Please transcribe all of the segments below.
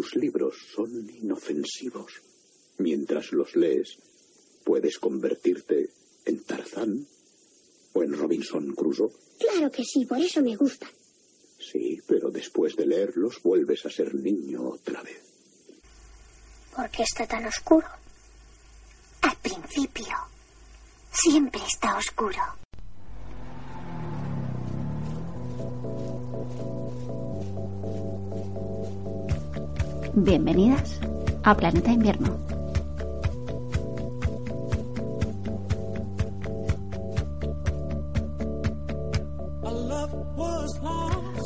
tus libros son inofensivos. Mientras los lees, puedes convertirte en Tarzán o en Robinson Crusoe. Claro que sí, por eso me gustan. Sí, pero después de leerlos vuelves a ser niño otra vez. ¿Por qué está tan oscuro? Al principio, siempre está oscuro. Bienvenidas a Planeta Invierno.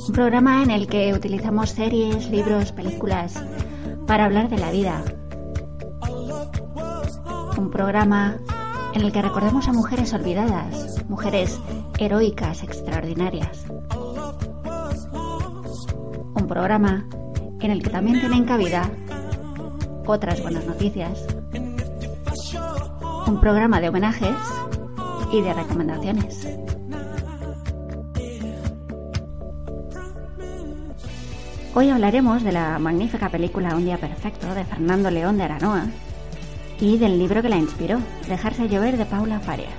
Un programa en el que utilizamos series, libros, películas para hablar de la vida. Un programa en el que recordemos a mujeres olvidadas, mujeres heroicas, extraordinarias. Un programa en el que también tienen cabida otras buenas noticias. Un programa de homenajes y de recomendaciones. Hoy hablaremos de la magnífica película Un día perfecto de Fernando León de Aranoa y del libro que la inspiró, Dejarse llover de Paula Farias.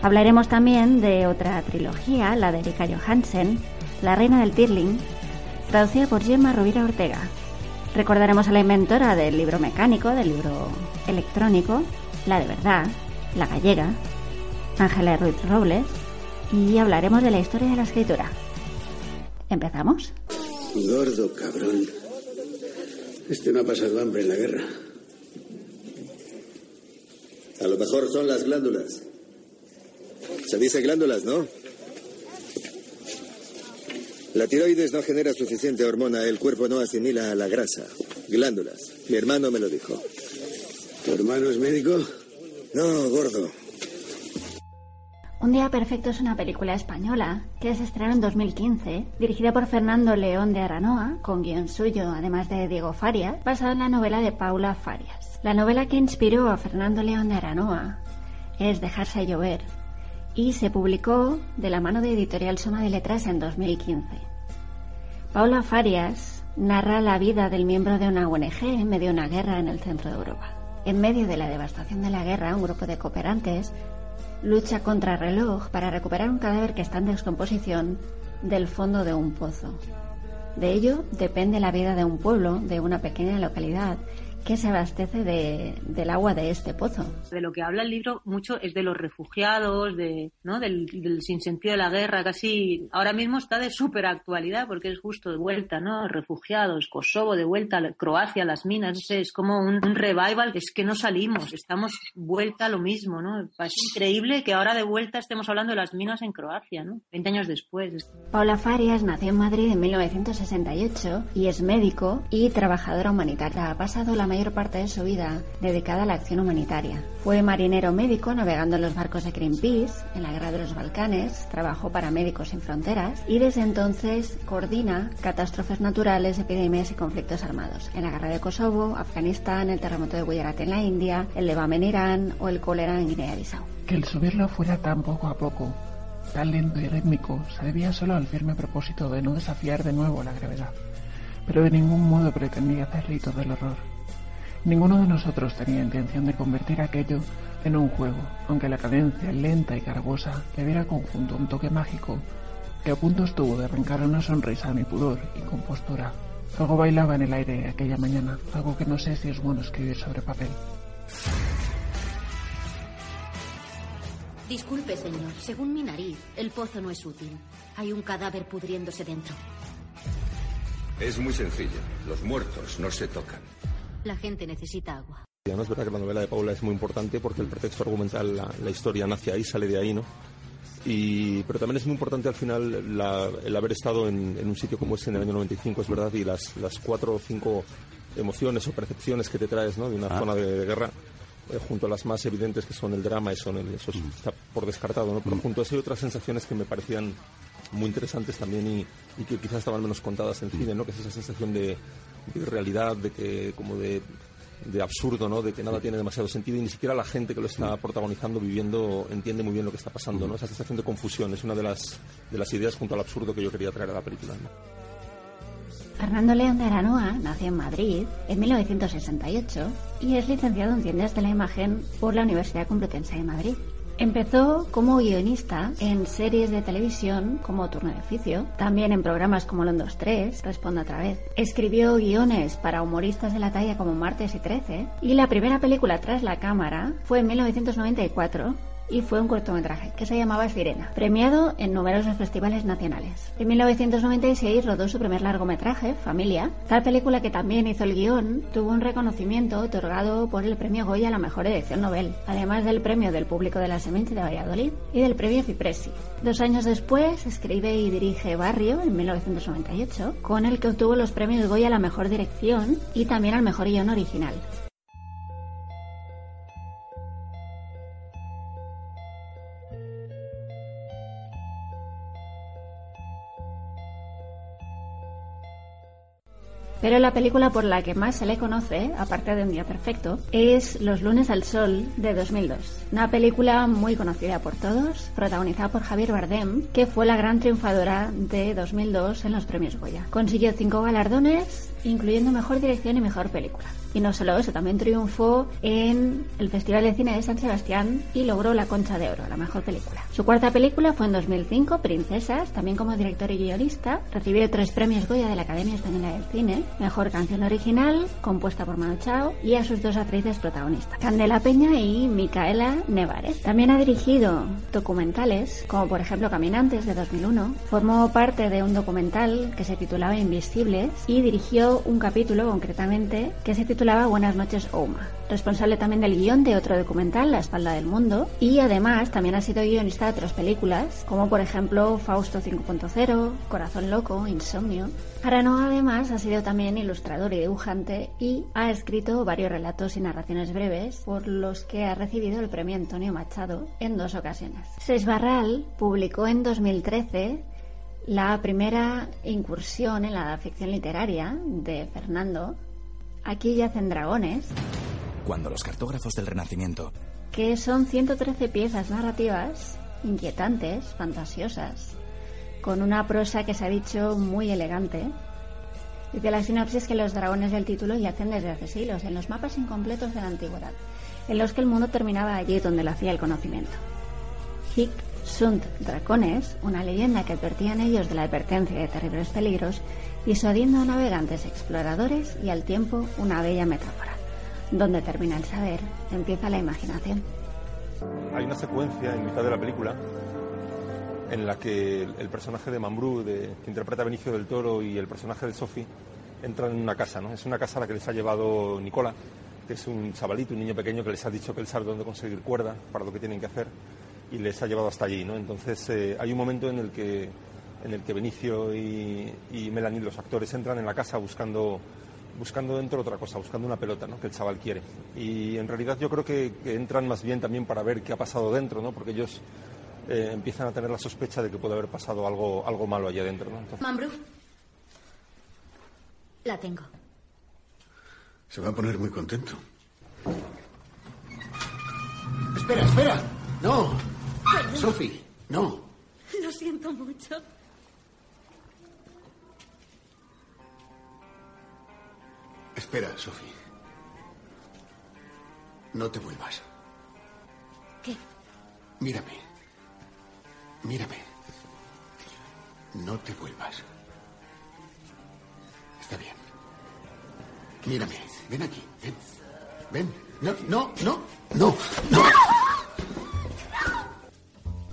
Hablaremos también de otra trilogía, la de Erika Johansen, La reina del Tirling, traducida por Gemma Rovira Ortega. Recordaremos a la inventora del libro mecánico, del libro electrónico, la de verdad, la gallega, Ángela Ruiz Robles, y hablaremos de la historia de la escritura. ¿Empezamos? Gordo cabrón. Este no ha pasado hambre en la guerra. A lo mejor son las glándulas. Se dice glándulas, ¿no? La tiroides no genera suficiente hormona, el cuerpo no asimila la grasa. Glándulas. Mi hermano me lo dijo. ¿Tu hermano es médico? No, gordo. Un día perfecto es una película española que se estrenó en 2015, dirigida por Fernando León de Aranoa, con guion suyo, además de Diego Farias, basada en la novela de Paula Farias. La novela que inspiró a Fernando León de Aranoa es Dejarse llover y se publicó de la mano de Editorial Soma de Letras en 2015. Paula Farias narra la vida del miembro de una ONG en medio de una guerra en el centro de Europa. En medio de la devastación de la guerra, un grupo de cooperantes lucha contra reloj para recuperar un cadáver que está en descomposición del fondo de un pozo. De ello depende la vida de un pueblo, de una pequeña localidad, que se abastece de, del agua de este pozo. De lo que habla el libro mucho es de los refugiados, de, ¿no? del, del sinsentido de la guerra, casi ahora mismo está de súper actualidad porque es justo de vuelta, ¿no? Refugiados, Kosovo de vuelta, Croacia, las minas, es como un, un revival, es que no salimos, estamos vuelta a lo mismo, ¿no? Es increíble que ahora de vuelta estemos hablando de las minas en Croacia, ¿no? 20 años después. Paula Farias nació en Madrid en 1968 y es médico y trabajadora humanitaria. Ha pasado la mayor parte de su vida dedicada a la acción humanitaria. Fue marinero médico navegando en los barcos de Greenpeace en la guerra de los Balcanes, trabajó para Médicos Sin Fronteras y desde entonces coordina catástrofes naturales, epidemias y conflictos armados en la guerra de Kosovo, Afganistán, el terremoto de Gujarat en la India, el Levame en Irán o el cólera en Guinea-Bissau. Que el subirlo fuera tan poco a poco, tan lento y rítmico, se debía solo al firme propósito de no desafiar de nuevo la gravedad, pero de ningún modo pretendía hacer rito del horror. Ninguno de nosotros tenía intención de convertir aquello en un juego, aunque la cadencia lenta y cargosa le diera conjunto un toque mágico que a punto estuvo de arrancar una sonrisa a mi pudor y compostura. Algo bailaba en el aire aquella mañana, algo que no sé si es bueno escribir sobre papel. Disculpe, señor. Según mi nariz, el pozo no es útil. Hay un cadáver pudriéndose dentro. Es muy sencillo. Los muertos no se tocan. La gente necesita agua. No es verdad que la novela de Paula es muy importante porque el pretexto argumental, la, la historia nace ahí, sale de ahí, ¿no? Y, pero también es muy importante al final la, el haber estado en, en, un sitio como ese en el año 95, es verdad, y las, las cuatro o cinco emociones o percepciones que te traes ¿no? de una ah. zona de, de guerra, eh, junto a las más evidentes que son el drama, y son el, eso mm. está por descartado, ¿no? pero mm. junto a eso hay otras sensaciones que me parecían muy interesantes también y, y que quizás estaban menos contadas en cine, ¿no? que es esa sensación de, de realidad, de que como de, de, absurdo, ¿no? De que nada tiene demasiado sentido y ni siquiera la gente que lo está protagonizando, viviendo, entiende muy bien lo que está pasando, ¿no? Esa sensación de confusión es una de las, de las ideas junto al absurdo que yo quería traer a la película, ¿no? Fernando León de Aranoa nació en Madrid en 1968 y es licenciado en Ciencias de la Imagen por la Universidad Complutense de Madrid. Empezó como guionista en series de televisión como Turno de Oficio, también en programas como Londres 3, Responde otra vez. Escribió guiones para humoristas de la talla como Martes y 13 y la primera película tras la cámara fue en 1994 y fue un cortometraje que se llamaba Sirena, premiado en numerosos festivales nacionales. En 1996 rodó su primer largometraje, Familia. Tal película que también hizo el guion tuvo un reconocimiento otorgado por el premio Goya a la mejor edición novel, además del premio del público de la Semente de Valladolid y del premio Fipresi. Dos años después escribe y dirige Barrio en 1998, con el que obtuvo los premios Goya a la mejor dirección y también al mejor guion original. Pero la película por la que más se le conoce, aparte de Un Día Perfecto, es Los lunes al sol de 2002. Una película muy conocida por todos, protagonizada por Javier Bardem, que fue la gran triunfadora de 2002 en los premios Goya. Consiguió cinco galardones, incluyendo Mejor Dirección y Mejor Película. Y no solo eso, también triunfó en el Festival de Cine de San Sebastián y logró la Concha de Oro, la mejor película. Su cuarta película fue en 2005, Princesas, también como director y guionista. Recibió tres premios Goya de la Academia Española del Cine, Mejor Canción Original, compuesta por Manu Chao, y a sus dos actrices protagonistas, Candela Peña y Micaela Nevares. También ha dirigido documentales, como por ejemplo Caminantes de 2001. Formó parte de un documental que se titulaba Invisibles y dirigió un capítulo concretamente que se titulaba Buenas noches Oma. Responsable también del guion de otro documental, La espalda del mundo, y además también ha sido guionista de otras películas, como por ejemplo Fausto 5.0, Corazón Loco, Insomnio. Arano además ha sido también ilustrador y dibujante y ha escrito varios relatos y narraciones breves por los que ha recibido el premio Antonio Machado en dos ocasiones. Seis Barral publicó en 2013 la primera incursión en la ficción literaria de Fernando, Aquí yacen dragones. Cuando los cartógrafos del Renacimiento. Que son 113 piezas narrativas inquietantes, fantasiosas, con una prosa que se ha dicho muy elegante. Dice la sinopsis que los dragones del título yacen desde hace siglos en los mapas incompletos de la antigüedad, en los que el mundo terminaba allí donde lo hacía el conocimiento. Hic sunt dracones, una leyenda que advertía en ellos de la advertencia de terribles peligros, disuadiendo a navegantes exploradores y al tiempo una bella metáfora. Donde termina el saber, empieza la imaginación. Hay una secuencia en mitad de la película en la que el personaje de Mambrú, que interpreta Benicio del Toro, y el personaje de Sophie entran en una casa, ¿no? Es una casa a la que les ha llevado Nicola, que es un chavalito, un niño pequeño que les ha dicho que él sabe dónde conseguir cuerda para lo que tienen que hacer y les ha llevado hasta allí, ¿no? Entonces eh, hay un momento en el que en el que Benicio y, y, Melanie, los actores, entran en la casa buscando buscando dentro otra cosa, buscando una pelota, ¿no? Que el chaval quiere. Y en realidad yo creo que, entran más bien también para ver qué ha pasado dentro, ¿no? Porque ellos eh, empiezan a tener la sospecha de que puede haber pasado algo, algo malo allá dentro, ¿no? La tengo. Se va a poner muy contento. Espera, espera. No. Sophie, no. Lo siento mucho. Espera, Sophie. No te vuelvas. ¿Qué? Mírame. Mírame. No te vuelvas. Está bien. Mírame. Ven aquí. Ven. Ven. No, no, no. No, no.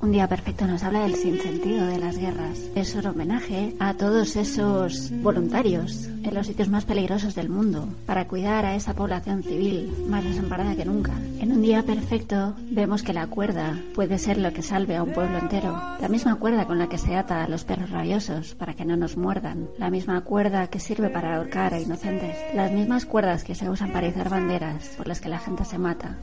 Un día perfecto nos habla del sinsentido de las guerras. Es un homenaje a todos esos voluntarios en los sitios más peligrosos del mundo para cuidar a esa población civil más desamparada que nunca. En un día perfecto vemos que la cuerda puede ser lo que salve a un pueblo entero. La misma cuerda con la que se ata a los perros rabiosos para que no nos muerdan. La misma cuerda que sirve para ahorcar a inocentes. Las mismas cuerdas que se usan para izar banderas por las que la gente se mata.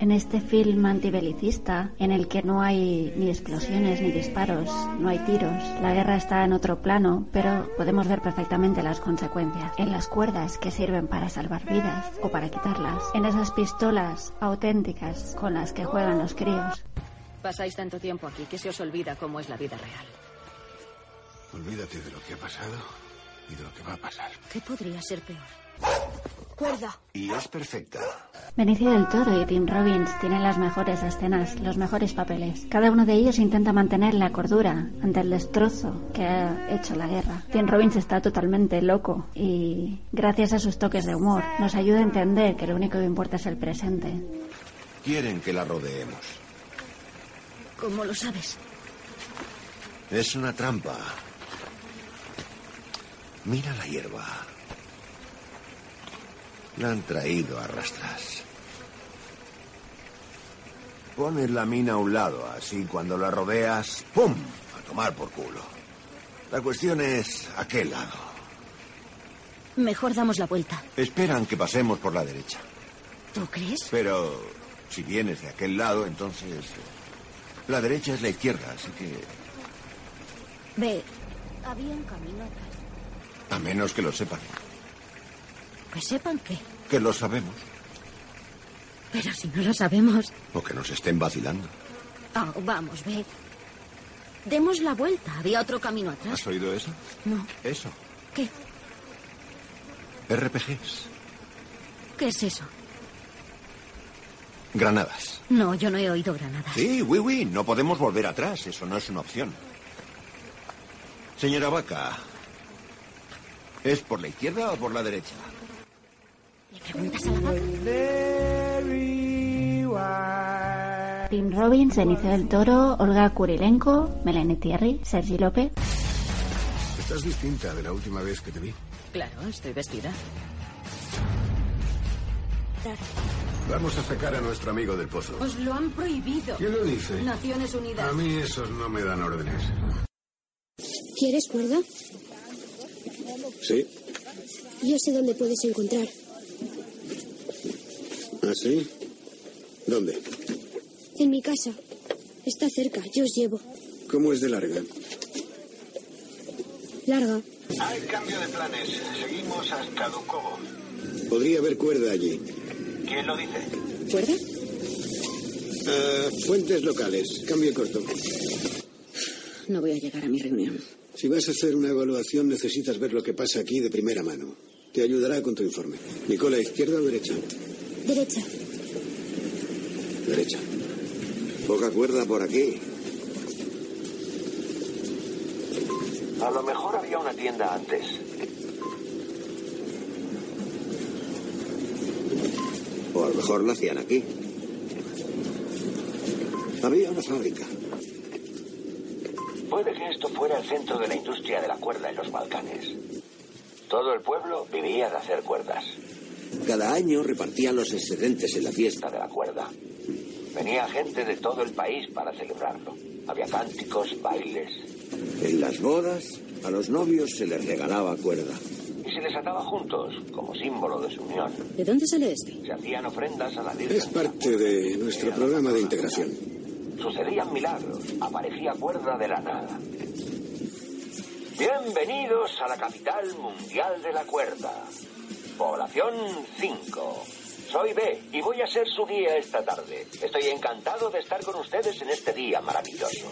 En este film antibelicista, en el que no hay ni explosiones ni disparos, no hay tiros, la guerra está en otro plano, pero podemos ver perfectamente las consecuencias. En las cuerdas que sirven para salvar vidas o para quitarlas. En esas pistolas auténticas con las que juegan los críos. Pasáis tanto tiempo aquí que se os olvida cómo es la vida real. Olvídate de lo que ha pasado y de lo que va a pasar. ¿Qué podría ser peor? Cuerda. Y es perfecta. Benicio del Toro y Tim Robbins tienen las mejores escenas, los mejores papeles. Cada uno de ellos intenta mantener la cordura ante el destrozo que ha hecho la guerra. Tim Robbins está totalmente loco y, gracias a sus toques de humor, nos ayuda a entender que lo único que importa es el presente. Quieren que la rodeemos. ¿Cómo lo sabes? Es una trampa. Mira la hierba. La han traído a rastras. Pones la mina a un lado, así cuando la rodeas, ¡pum! A tomar por culo. La cuestión es a qué lado. Mejor damos la vuelta. Esperan que pasemos por la derecha. ¿Tú crees? Pero si vienes de aquel lado, entonces... La derecha es la izquierda, así que... Ve, había un camino atrás. A menos que lo sepan. Que sepan qué. Que lo sabemos. Pero si no lo sabemos. O que nos estén vacilando. Oh, vamos, ve. Demos la vuelta. Había otro camino atrás. ¿Has oído eso? No. Eso. ¿Qué? RPGs. ¿Qué es eso? Granadas. No, yo no he oído granadas. Sí, oui, oui. No podemos volver atrás. Eso no es una opción. Señora Vaca, ¿es por la izquierda o por la derecha? ¿Le preguntas a la vaca? Tim Robbins, Benicio del Toro, Olga Kurilenko, Melanie Thierry, Sergi López. Estás distinta de la última vez que te vi. Claro, estoy vestida. Vamos a sacar a nuestro amigo del pozo. Os lo han prohibido. ¿Quién lo dice? Naciones Unidas. A mí esos no me dan órdenes. ¿Quieres cuerda? Sí. Yo sé dónde puedes encontrar. ¿Ah, sí? ¿Dónde? En mi casa. Está cerca, yo os llevo. ¿Cómo es de larga? Larga. Hay cambio de planes. Seguimos hasta Dukovo. Podría haber cuerda allí. ¿Quién lo dice? ¿Cuerda? Ah, fuentes locales. Cambio corto. No voy a llegar a mi reunión. Si vas a hacer una evaluación, necesitas ver lo que pasa aquí de primera mano. Te ayudará con tu informe. Nicola, ¿izquierda o derecha? Derecha. Derecha. Poca cuerda por aquí. A lo mejor había una tienda antes. O a lo mejor la hacían aquí. Había una fábrica. Puede que esto fuera el centro de la industria de la cuerda en los Balcanes. Todo el pueblo vivía de hacer cuerdas. Cada año repartían los excedentes en la fiesta de la cuerda. Venía gente de todo el país para celebrarlo. Había cánticos, bailes. En las bodas, a los novios se les regalaba cuerda. Y se les ataba juntos, como símbolo de su unión. ¿De dónde sale este? Se hacían ofrendas a la Virgen. Es parte de nuestro programa de integración. Sucedían milagros. Aparecía cuerda de la nada. Bienvenidos a la capital mundial de la cuerda. Población 5. Soy B y voy a ser su guía esta tarde. Estoy encantado de estar con ustedes en este día maravilloso.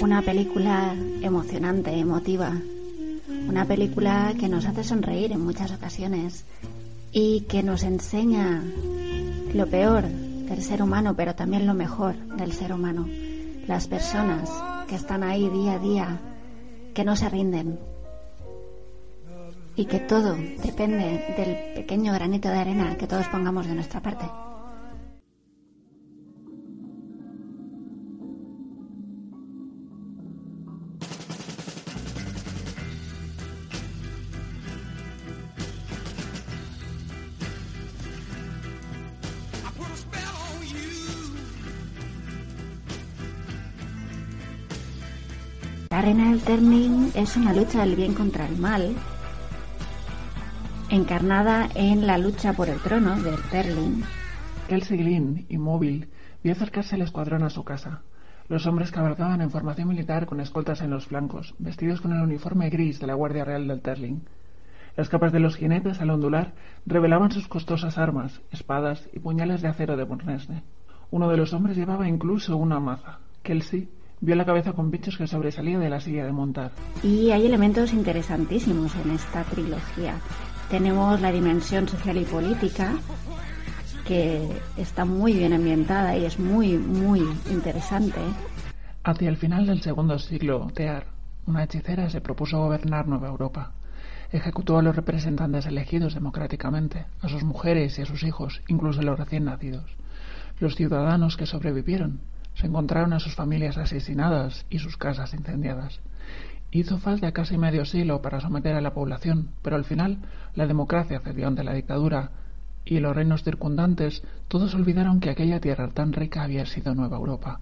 Una película emocionante, emotiva. Una película que nos hace sonreír en muchas ocasiones y que nos enseña lo peor del ser humano, pero también lo mejor del ser humano. Las personas que están ahí día a día, que no se rinden. Y que todo depende del pequeño granito de arena que todos pongamos de nuestra parte. Turning es una lucha del bien contra el mal. encarnada en la lucha por el trono de Terling. Kelsey Glynn, inmóvil, vio acercarse el escuadrón a su casa. Los hombres cabalgaban en formación militar con escoltas en los flancos, vestidos con el uniforme gris de la Guardia Real del Terling. Las capas de los jinetes, al ondular, revelaban sus costosas armas, espadas y puñales de acero de Bornesne. Uno de los hombres llevaba incluso una maza. Kelsey vio la cabeza con bichos que sobresalía de la silla de montar. Y hay elementos interesantísimos en esta trilogía. Tenemos la dimensión social y política, que está muy bien ambientada y es muy, muy interesante. Hacia el final del segundo siglo, Tear, una hechicera, se propuso gobernar Nueva Europa ejecutó a los representantes elegidos democráticamente, a sus mujeres y a sus hijos, incluso a los recién nacidos. Los ciudadanos que sobrevivieron se encontraron a sus familias asesinadas y sus casas incendiadas. Hizo falta casi medio siglo para someter a la población, pero al final la democracia cedió ante la dictadura y los reinos circundantes todos olvidaron que aquella tierra tan rica había sido Nueva Europa.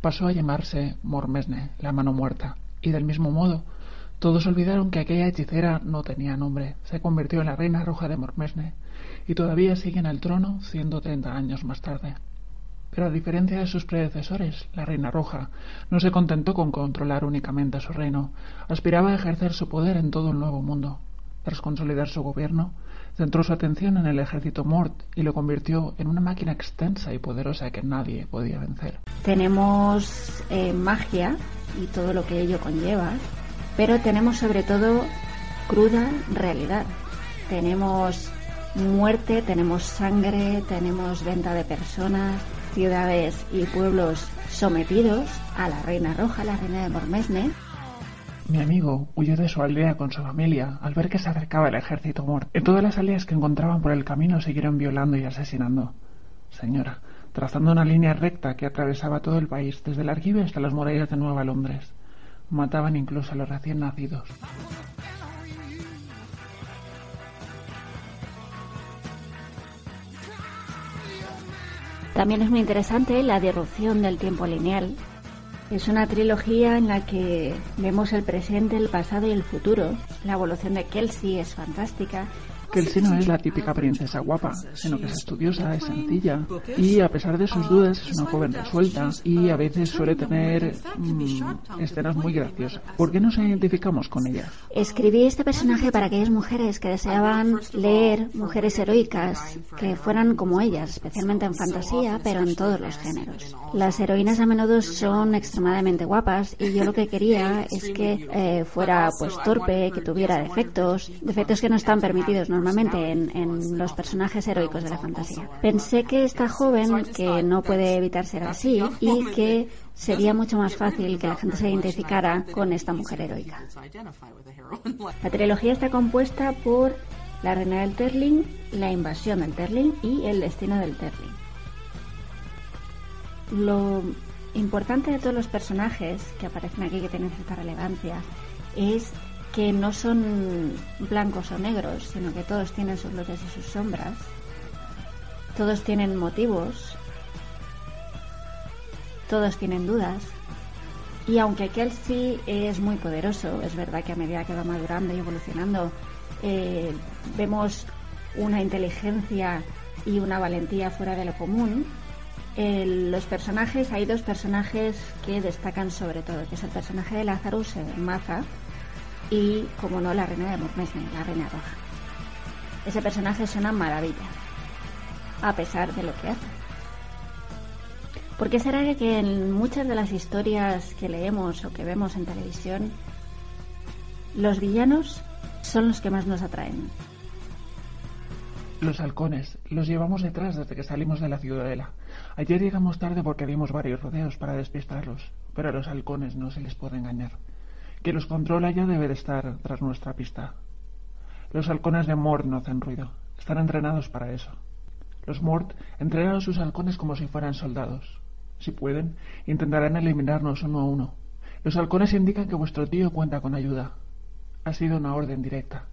Pasó a llamarse Mormesne, la mano muerta, y del mismo modo todos olvidaron que aquella hechicera no tenía nombre, se convirtió en la reina roja de Mormesne y todavía sigue en el trono 130 años más tarde. Pero a diferencia de sus predecesores, la reina roja no se contentó con controlar únicamente su reino, aspiraba a ejercer su poder en todo el nuevo mundo. Tras consolidar su gobierno, centró su atención en el ejército Mort y lo convirtió en una máquina extensa y poderosa que nadie podía vencer. Tenemos eh, magia y todo lo que ello conlleva, pero tenemos sobre todo cruda realidad. Tenemos muerte, tenemos sangre, tenemos venta de personas, ciudades y pueblos sometidos a la Reina Roja, la Reina de Mormesne. Mi amigo huyó de su aldea con su familia al ver que se acercaba el ejército muerto. En todas las aldeas que encontraban por el camino siguieron violando y asesinando. Señora, trazando una línea recta que atravesaba todo el país, desde el Argive hasta las murallas de Nueva Londres. Mataban incluso a los recién nacidos. También es muy interesante la disrupción del tiempo lineal. Es una trilogía en la que vemos el presente, el pasado y el futuro. La evolución de Kelsey es fantástica Kelsey no es la típica princesa guapa, sino que es estudiosa, es sencilla y a pesar de sus dudas es una joven resuelta y a veces suele tener mm, escenas muy graciosas. ¿Por qué nos identificamos con ella? Escribí este personaje para aquellas mujeres que deseaban leer mujeres heroicas que fueran como ellas, especialmente en fantasía, pero en todos los géneros. Las heroínas a menudo son extremadamente guapas y yo lo que quería es que eh, fuera pues torpe, que tuviera defectos, defectos que no están permitidos ¿no? Normalmente en, los personajes heroicos de la fantasía. Pensé que esta joven, que no puede evitar ser así, y que sería mucho más fácil que la gente se identificara con esta mujer heroica. La trilogía está compuesta por La Reina del Terling, La Invasión del Terling y El Destino del Terling. Lo importante de todos los personajes que aparecen aquí, que tienen cierta relevancia, es que no son blancos o negros, sino que todos tienen sus luces y sus sombras. Todos tienen motivos. Todos tienen dudas. Y aunque Kelsey es muy poderoso, es verdad que a medida que va madurando y evolucionando, eh, vemos una inteligencia y una valentía fuera de lo común. los personajes, hay dos personajes que destacan sobre todo, que es el personaje de Lazarus, Maza, y, como no, la reina de Mormesne, la reina roja. Ese personaje es una maravilla, a pesar de lo que hace. ¿Por qué será que en muchas de las historias que leemos o que vemos en televisión, los villanos son los que más nos atraen? Los halcones, los llevamos detrás desde que salimos de la ciudadela. Ayer llegamos tarde porque dimos varios rodeos para despistarlos, pero a los halcones no se les puede engañar. Que los controla ya debe de estar tras nuestra pista. Los halcones de Mort no hacen ruido. Están entrenados para eso. Los Mort entrenan a sus halcones como si fueran soldados. Si pueden, intentarán eliminarnos uno a uno. Los halcones indican que vuestro tío cuenta con ayuda. Ha sido una orden directa.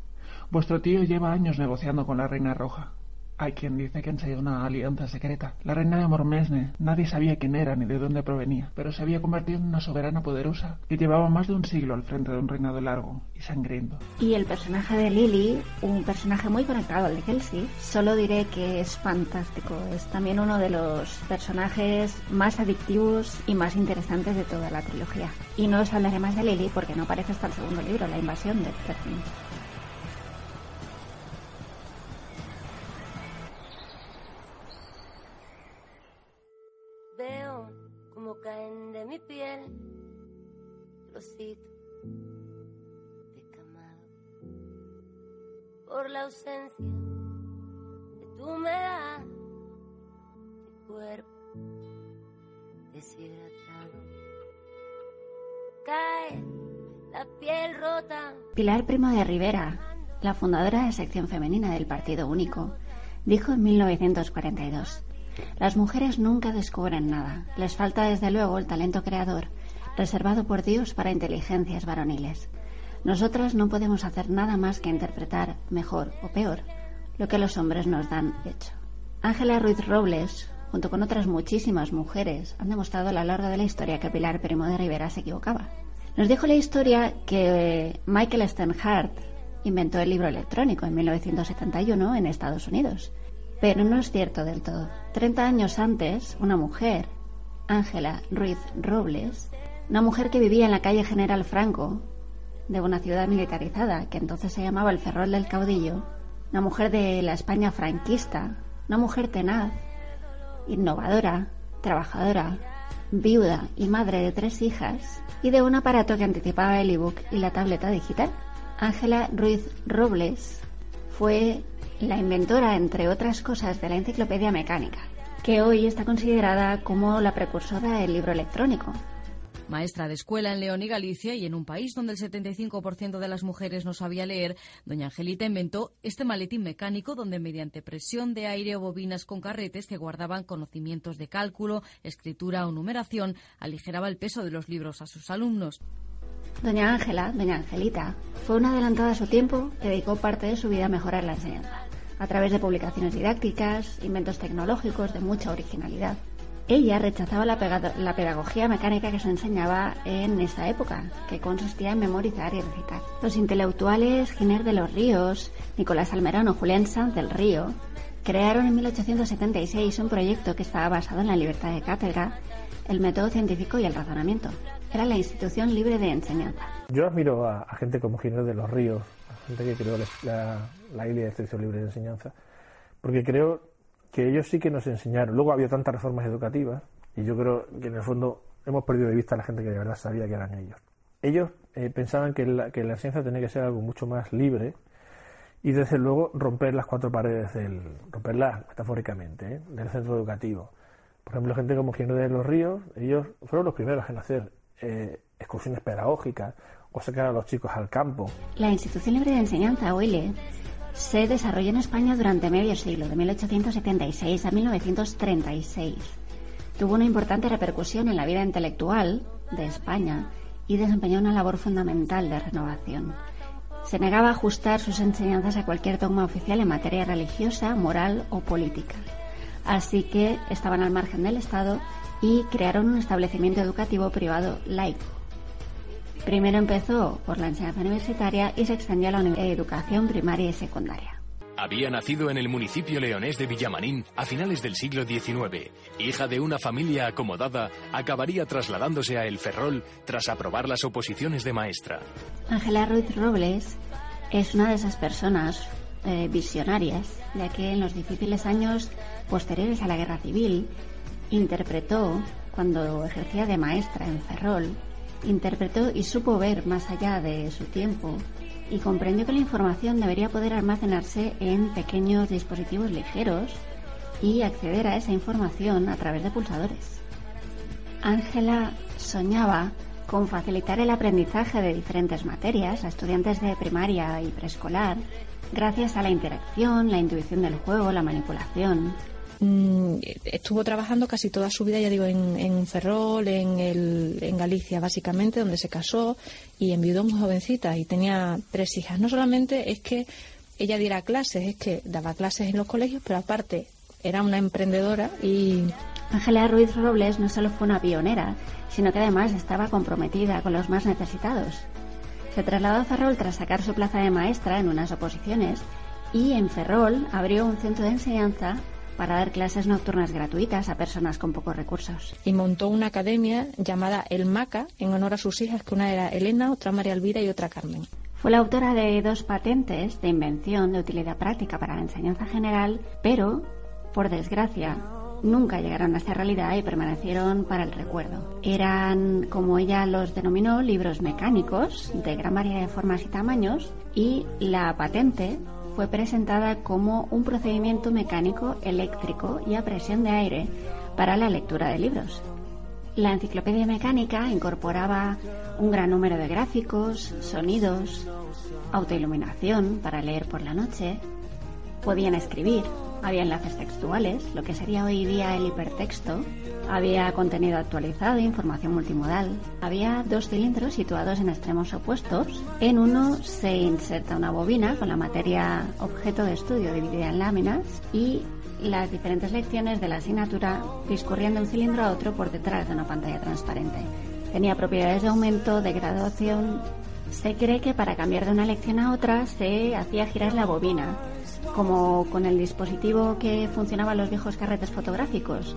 Vuestro tío lleva años negociando con la Reina Roja. Hay quien dice que han sido una alianza secreta. La reina de Mormesne, nadie sabía quién era ni de dónde provenía, pero se había convertido en una soberana poderosa que llevaba más de un siglo al frente de un reinado largo y sangriento. Y el personaje de Lily, un personaje muy conectado al de Kelsey, solo diré que es fantástico. Es también uno de los personajes más adictivos y más interesantes de toda la trilogía. Y no os hablaré más de Lily porque no aparece hasta el segundo libro, La invasión de Terfin. Caen de mi piel trocitos de camado por la ausencia de tu humedad, mi cuerpo deshidratado. Cae la piel rota. Pilar Primo de Rivera, la fundadora de sección femenina del Partido Único, dijo en 1942, las mujeres nunca descubren nada, les falta desde luego el talento creador, reservado por Dios para inteligencias varoniles. Nosotras no podemos hacer nada más que interpretar, mejor o peor, lo que los hombres nos dan hecho. Ángela Ruiz Robles, junto con otras muchísimas mujeres, han demostrado a lo largo de la historia que Pilar Primo de Rivera se equivocaba. Nos dijo la historia que Michael Sternhardt inventó el libro electrónico en 1971 en Estados Unidos. Pero no es cierto del todo. Treinta años antes, una mujer, Ángela Ruiz Robles, una mujer que vivía en la calle General Franco, de una ciudad militarizada que entonces se llamaba el Ferrol del Caudillo, una mujer de la España franquista, una mujer tenaz, innovadora, trabajadora, viuda y madre de tres hijas, y de un aparato que anticipaba el ebook y la tableta digital. Ángela Ruiz Robles fue la inventora, entre otras cosas, de la enciclopedia mecánica, que hoy está considerada como la precursora del libro electrónico. Maestra de escuela en León y Galicia y en un país donde el 75% de las mujeres no sabía leer, doña Angelita inventó este maletín mecánico donde mediante presión de aire o bobinas con carretes que guardaban conocimientos de cálculo, escritura o numeración, aligeraba el peso de los libros a sus alumnos. Doña Ángela, doña Angelita, fue una adelantada a su tiempo que dedicó parte de su vida a mejorar la enseñanza, a través de publicaciones didácticas, inventos tecnológicos de mucha originalidad. Ella rechazaba la, pedagogía mecánica que se enseñaba en esa época, que consistía en memorizar y recitar. Los intelectuales Giner de los Ríos, Nicolás Almerón o Julián Sanz del Río crearon en 1876 un proyecto que estaba basado en la libertad de cátedra, el método científico y el razonamiento. Era la institución libre de enseñanza. Yo admiro a, a gente como Giner de los Ríos, gente que creó la, la, ILE de Institución Libre de Enseñanza, porque creo que ellos sí que nos enseñaron. Luego había tantas reformas educativas y yo creo que en el fondo hemos perdido de vista a la gente que de verdad sabía que eran ellos. Ellos eh, pensaban que la, que la enseñanza tenía que ser algo mucho más libre y desde luego romper las cuatro paredes del romperlas metafóricamente ¿eh? del centro educativo. Por ejemplo, gente como Gino de los Ríos, ellos fueron los primeros en hacer eh, excursiones pedagógicas o sacar a los chicos al campo. La Institución Libre de Enseñanza, OILE, se desarrolló en España durante medio siglo, de 1876 a 1936. Tuvo una importante repercusión en la vida intelectual de España y desempeñó una labor fundamental de renovación. Se negaba a ajustar sus enseñanzas a cualquier dogma oficial en materia religiosa, moral o política. Así que estaban al margen del Estado y crearon un establecimiento educativo privado laico. Primero empezó por la enseñanza universitaria y se extendió a la educación primaria y secundaria. Había nacido en el municipio leonés de Villamarín a finales del siglo XIX. Hija de una familia acomodada, acabaría trasladándose a El Ferrol tras aprobar las oposiciones de maestra. Ángela Ruiz Robles es una de esas personas eh, visionarias, ya que en los difíciles años posteriores a la guerra civil interpretó, cuando ejercía de maestra en Ferrol, interpretó y supo ver más allá de su tiempo y comprendió que la información debería poder almacenarse en pequeños dispositivos ligeros y acceder a esa información a través de pulsadores. Ángela soñaba con facilitar el aprendizaje de diferentes materias a estudiantes de primaria y preescolar gracias a la interacción, la intuición del juego, la manipulación. Mm, estuvo trabajando casi toda su vida, ya digo, en, Ferrol, en, el, en Galicia, básicamente, donde se casó y enviudó muy jovencita y tenía tres hijas. No solamente es que ella diera clases es que daba clases en los colegios, pero aparte era una emprendedora y... Ángela Ruiz Robles no solo fue una pionera, sino que además estaba comprometida con los más necesitados. Se trasladó a Ferrol tras sacar su plaza de maestra en unas oposiciones y en Ferrol abrió un centro de enseñanza para dar clases nocturnas gratuitas a personas con pocos recursos. Y montó una academia llamada El Maca en honor a sus hijas, que una era Elena, otra María Elvira y otra Carmen. Fue la autora de dos patentes de invención de utilidad práctica para la enseñanza general, pero, por desgracia, nunca llegaron a ser realidad y permanecieron para el recuerdo. Eran, como ella los denominó, libros mecánicos de gran variedad de formas y tamaños y la patente fue presentada como un procedimiento mecánico eléctrico y a presión de aire para la lectura de libros. La enciclopedia mecánica incorporaba un gran número de gráficos, sonidos, autoiluminación para leer por la noche, podían escribir, había enlaces textuales, lo que sería hoy día el hipertexto, había contenido actualizado, información multimodal, había dos cilindros situados en extremos opuestos. En uno se inserta una bobina con la materia objeto de estudio dividida en láminas y las diferentes lecciones de la asignatura discurrían de un cilindro a otro por detrás de una pantalla transparente. Tenía propiedades de aumento, de graduación. Se cree que para cambiar de una lección a otra se hacía girar la bobina, como con el dispositivo que funcionaba en los viejos carretes fotográficos.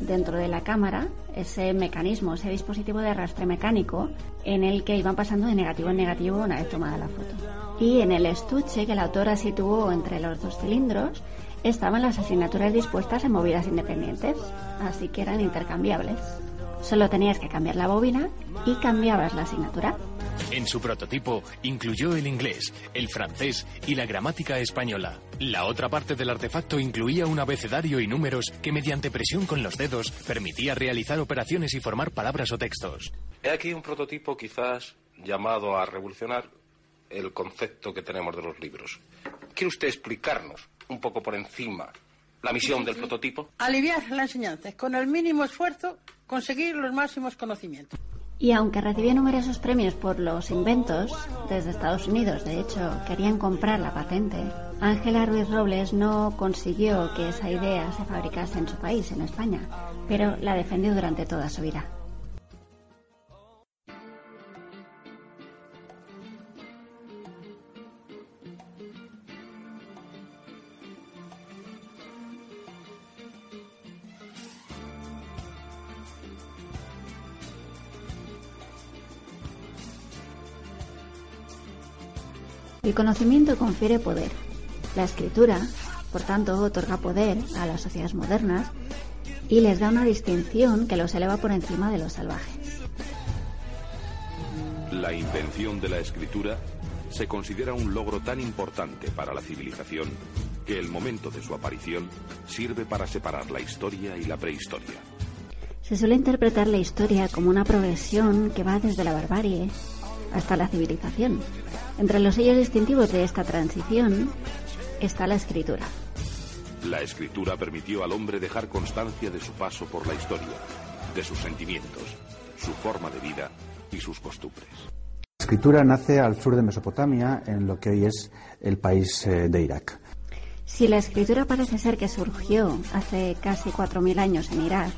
Dentro de la cámara, ese mecanismo, ese dispositivo de arrastre mecánico, en el que iban pasando de negativo en negativo una vez tomada la foto. Y en el estuche que la autora situó entre los dos cilindros, estaban las asignaturas dispuestas en movidas independientes, así que eran intercambiables. Solo tenías que cambiar la bobina y cambiabas la asignatura. En su prototipo incluyó el inglés, el francés y la gramática española. La otra parte del artefacto incluía un abecedario y números que mediante presión con los dedos permitía realizar operaciones y formar palabras o textos. He aquí un prototipo quizás llamado a revolucionar el concepto que tenemos de los libros. ¿Quiere usted explicarnos un poco por encima la misión del prototipo? Aliviar la enseñanza, con el mínimo esfuerzo conseguir los máximos conocimientos. Y aunque recibió numerosos premios por los inventos, desde Estados Unidos, de hecho, querían comprar la patente, Ángela Ruiz Robles no consiguió que esa idea se fabricase en su país, en España, pero la defendió durante toda su vida. El conocimiento confiere poder. La escritura, por tanto, otorga poder a las sociedades modernas y les da una distinción que los eleva por encima de los salvajes. La invención de la escritura se considera un logro tan importante para la civilización que el momento de su aparición sirve para separar la historia y la prehistoria. Se suele interpretar la historia como una progresión que va desde la barbarie hasta la civilización. Entre los sellos distintivos de esta transición está la escritura. La escritura permitió al hombre dejar constancia de su paso por la historia, de sus sentimientos, su forma de vida y sus costumbres. La escritura nace al sur de Mesopotamia, en lo que hoy es el país eh, de Irak. Si la escritura parece ser que surgió hace casi 4.000 años en Irak,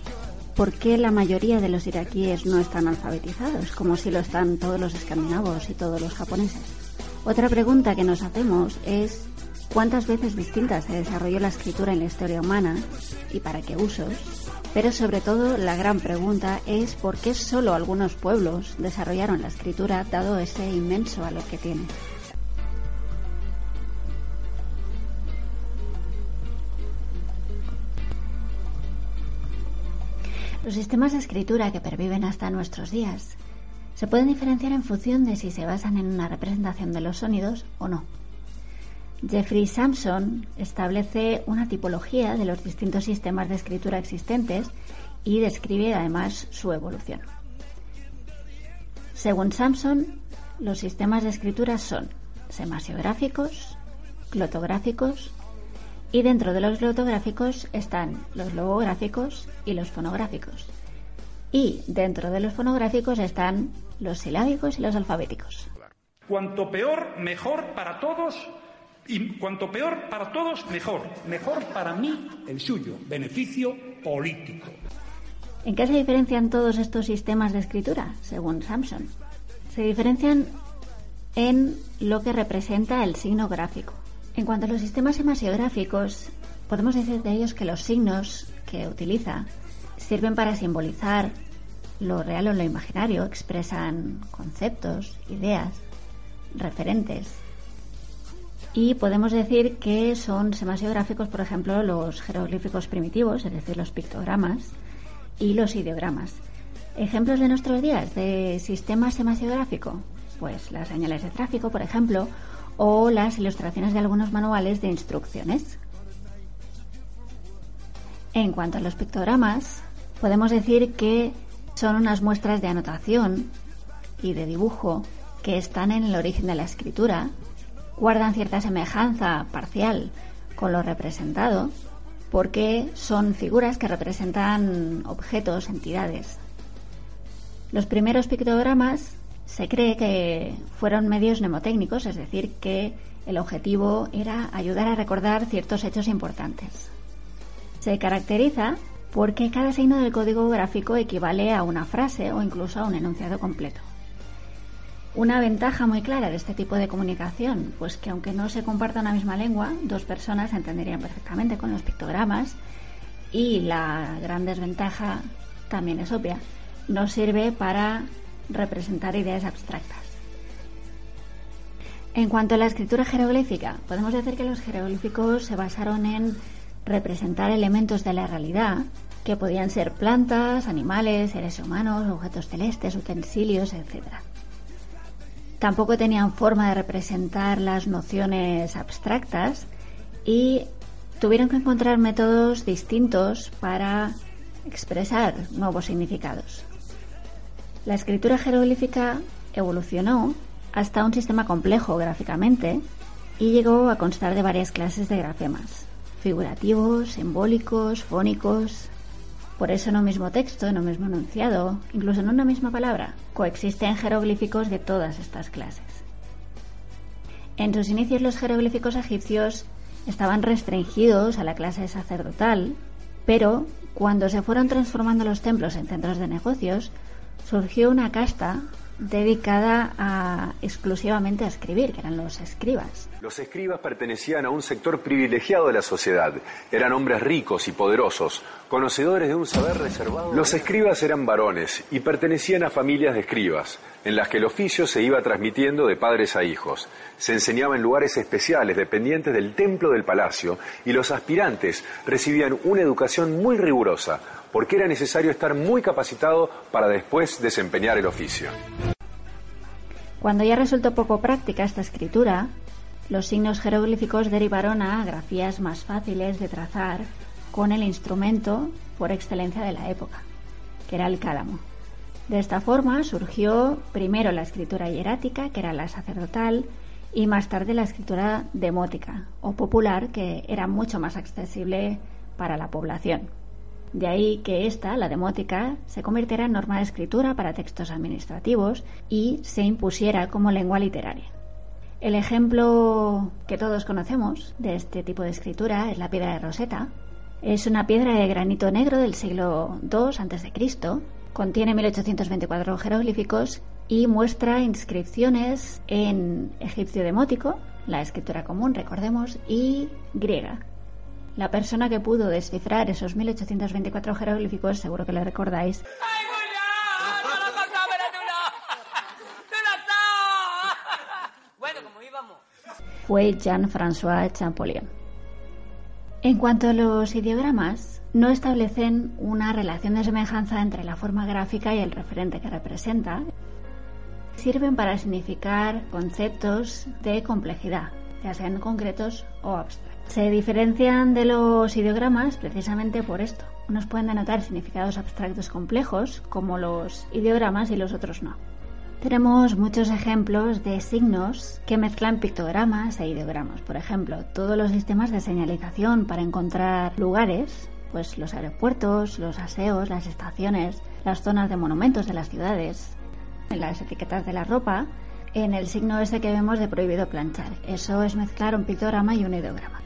¿por qué la mayoría de los iraquíes no están alfabetizados, como si lo están todos los escandinavos y todos los japoneses? Otra pregunta que nos hacemos es cuántas veces distintas se desarrolló la escritura en la historia humana y para qué usos. Pero sobre todo la gran pregunta es por qué solo algunos pueblos desarrollaron la escritura dado ese inmenso valor que tiene. Los sistemas de escritura que perviven hasta nuestros días se pueden diferenciar en función de si se basan en una representación de los sonidos o no. Jeffrey Sampson establece una tipología de los distintos sistemas de escritura existentes y describe además su evolución. Según Sampson, los sistemas de escritura son semasiográficos, glotográficos y dentro de los glotográficos están los logográficos y los fonográficos. Y dentro de los fonográficos están los silábicos y los alfabéticos. Cuanto peor, mejor para todos Y cuanto peor para todos, mejor. Mejor para mí, el suyo. Beneficio político. ¿En qué se diferencian todos estos sistemas de escritura, según Samson? Se diferencian en lo que representa el signo gráfico. En cuanto a los sistemas semasiográficos, podemos decir de ellos que los signos que utiliza sirven para simbolizar lo real o lo imaginario, expresan conceptos, ideas, referentes. Y podemos decir que son semasiográficos, por ejemplo, los jeroglíficos primitivos, es decir, los pictogramas, y los ideogramas. Ejemplos de nuestros días de sistema semasiográfico, pues las señales de tráfico, por ejemplo, o las ilustraciones de algunos manuales de instrucciones. En cuanto a los pictogramas, podemos decir que son unas muestras de anotación y de dibujo que están en el origen de la escritura, guardan cierta semejanza parcial con lo representado, porque son figuras que representan objetos, entidades. Los primeros pictogramas se cree que fueron medios mnemotécnicos, es decir, que el objetivo era ayudar a recordar ciertos hechos importantes. Se caracteriza porque cada signo del código gráfico equivale a una frase o incluso a un enunciado completo. Una ventaja muy clara de este tipo de comunicación, pues que aunque no se comparta una misma lengua, dos personas se entenderían perfectamente con los pictogramas y la gran desventaja también es obvia, no sirve para representar ideas abstractas. En cuanto a la escritura jeroglífica, podemos decir que los jeroglíficos se basaron en representar elementos de la realidad, que podían ser plantas, animales, seres humanos, objetos celestes, utensilios, etc. Tampoco tenían forma de representar las nociones abstractas y tuvieron que encontrar métodos distintos para expresar nuevos significados. La escritura jeroglífica evolucionó hasta un sistema complejo gráficamente y llegó a constar de varias clases de grafemas figurativos, simbólicos, fónicos. Por eso en un mismo texto, en un mismo enunciado, incluso en una misma palabra, coexisten jeroglíficos de todas estas clases. En sus inicios los jeroglíficos egipcios estaban restringidos a la clase sacerdotal, pero cuando se fueron transformando los templos en centros de negocios, surgió una casta dedicada exclusivamente a escribir, que eran los escribas. Los escribas pertenecían a un sector privilegiado de la sociedad. Eran hombres ricos y poderosos, conocedores de un saber reservado. Los escribas eran varones y pertenecían a familias de escribas, en las que el oficio se iba transmitiendo de padres a hijos. Se enseñaba en lugares especiales dependientes del templo del palacio y los aspirantes recibían una educación muy rigurosa, porque era necesario estar muy capacitado para después desempeñar el oficio. Cuando ya resultó poco práctica esta escritura, los signos jeroglíficos derivaron a grafías más fáciles de trazar con el instrumento por excelencia de la época, que era el cálamo. De esta forma surgió primero la escritura hierática, que era la sacerdotal, y más tarde la escritura demótica o popular, que era mucho más accesible para la población. De ahí que esta, la demótica, se convirtiera en norma de escritura para textos administrativos y se impusiera como lengua literaria. El ejemplo que todos conocemos de este tipo de escritura es la piedra de Rosetta. Es una piedra de granito negro del siglo II a.C. Contiene 1824 jeroglíficos y muestra inscripciones en egipcio demótico, la escritura común, recordemos, y griega, la persona que pudo descifrar esos 1824 jeroglíficos, seguro que le recordáis, fue Jean-François Champollion. En cuanto a los ideogramas, no establecen una relación de semejanza entre la forma gráfica y el referente que representa. Sirven para significar conceptos de complejidad, ya sean concretos o abstractos. Se diferencian de los ideogramas precisamente por esto. Unos pueden denotar significados abstractos complejos, como los ideogramas, y los otros no. Tenemos muchos ejemplos de signos que mezclan pictogramas e ideogramas. Por ejemplo, todos los sistemas de señalización para encontrar lugares, pues los aeropuertos, los aseos, las estaciones, las zonas de monumentos de las ciudades, las etiquetas de la ropa, en el signo este que vemos de prohibido planchar. Eso es mezclar un pictograma y un ideograma.